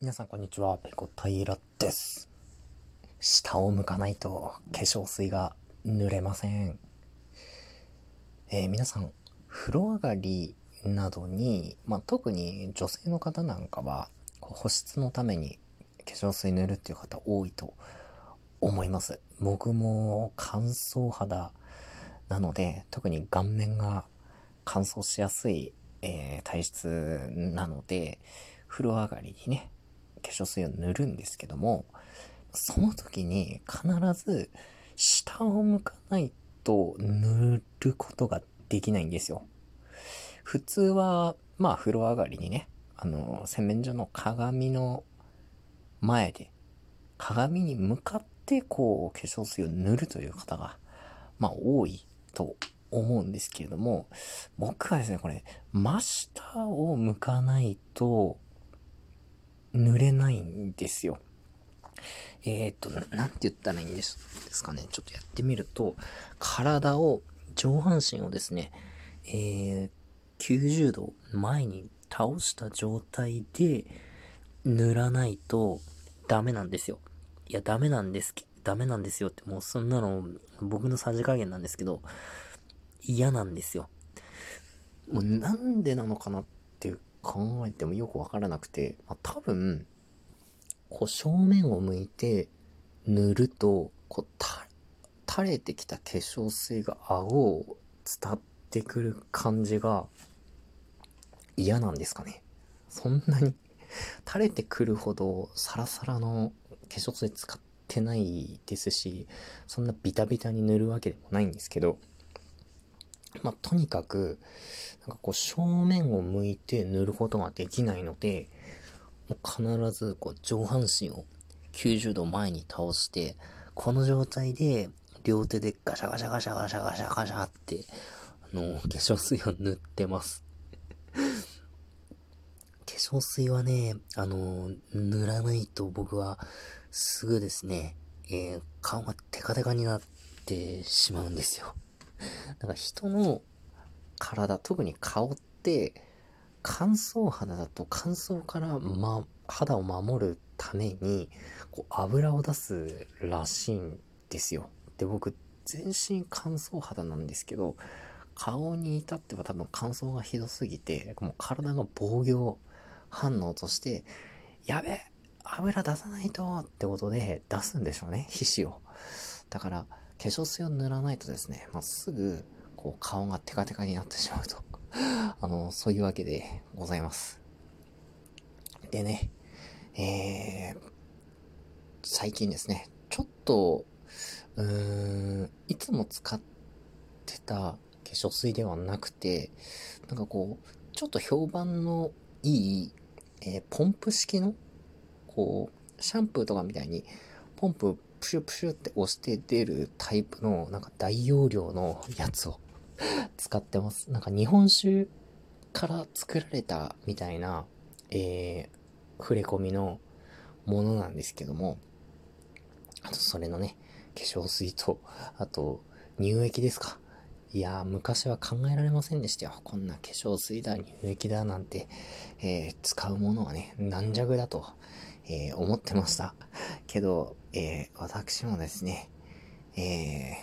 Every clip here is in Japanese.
皆さんこんにちは、ペコ平です。下を向かないと化粧水が濡れません。えー、皆さん、風呂上がりなどに、まあ、特に女性の方なんかは、保湿のために化粧水塗るっていう方多いと思います。僕も乾燥肌なので、特に顔面が乾燥しやすい、えー、体質なので、風呂上がりにね、化粧水を塗るんですけども、その時に必ず下を向かないと塗ることができないんですよ。普通は、まあ風呂上がりにね、あの、洗面所の鏡の前で、鏡に向かってこう化粧水を塗るという方が、まあ多いと思うんですけれども、僕はですね、これ、真下を向かないと、塗れないんですよ。えっ、ー、と、なんて言ったらいいんですですかね。ちょっとやってみると、体を、上半身をですね、えー、90度前に倒した状態で塗らないとダメなんですよ。いや、ダメなんですダメなんですよって、もうそんなの僕のさじ加減なんですけど、嫌なんですよ。もうなんでなのかなっていう考えてもよくわからなくて、まあ、多分、こう正面を向いて塗ると、こう垂れてきた化粧水が顎を伝ってくる感じが嫌なんですかね。そんなに垂れてくるほどサラサラの化粧水使ってないですし、そんなビタビタに塗るわけでもないんですけど、まあ、とにかく、なんかこう正面を向いて塗ることができないので、もう必ずこう上半身を90度前に倒して、この状態で両手でガシャガシャガシャガシャガシャガシャって、あの、化粧水を塗ってます。化粧水はね、あの、塗らないと僕はすぐですね、えー、顔がテカテカになってしまうんですよ。なんか人の体、特に顔って、乾燥肌だと乾燥から、ま、肌を守るために、こう、油を出すらしいんですよ。で、僕、全身乾燥肌なんですけど、顔に至っては多分乾燥がひどすぎて、もう体が防御反応として、やべ油出さないとってことで出すんでしょうね、皮脂を。だから、化粧水を塗らないとですね、まあ、すぐ、こう、顔がテカテカになってしまうと。あの、そういうわけでございます。でね、えー、最近ですね、ちょっと、うーん、いつも使ってた化粧水ではなくて、なんかこう、ちょっと評判のいい、えー、ポンプ式の、こう、シャンプーとかみたいに、ポンププシュプシュって押して出るタイプの、なんか大容量のやつを 使ってます。なんか日本酒から作られたみたいな、えー、触れ込みのものなんですけども、あとそれのね、化粧水と、あと乳液ですか。いやー、昔は考えられませんでしたよ。こんな化粧水だ、乳液だなんて、えー、使うものはね、軟弱だと、えー、思ってました。けど、えー、私もですね、え、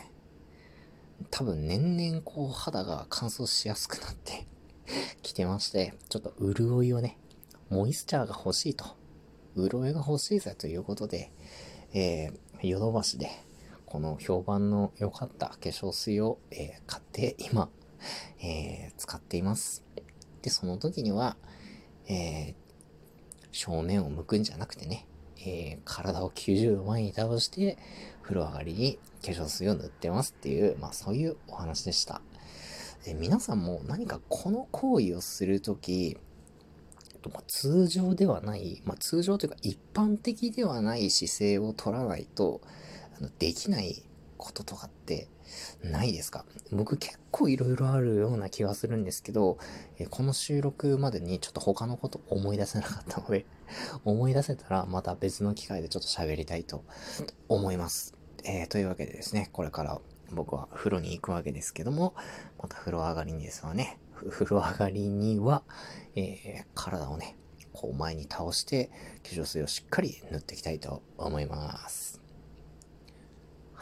多分年々こう肌が乾燥しやすくなって きてまして、ちょっと潤いをね、モイスチャーが欲しいと、潤いが欲しいぜということで、えー、ヨドバシで、この評判の良かった化粧水を、えー、買って今、えー、使っています。で、その時には、えー、正面を向くんじゃなくてね、えー、体を90度前に倒して、風呂上がりに化粧水を塗ってますっていう、まあそういうお話でした。え皆さんも何かこの行為をするとき、ま、通常ではない、まあ、通常というか一般的ではない姿勢を取らないと、あのできないこととかってないですか？僕結構いろいろあるような気がするんですけど、えこの収録までにちょっと他のこと思い出せなかったので 思い出せたらまた別の機会でちょっと喋りたいと思います。えー、というわけでですね、これから僕は風呂に行くわけですけども、また風呂上がりにですわね、風呂上がりには、えー、体をね、こう前に倒して化粧水をしっかり塗っていきたいと思います。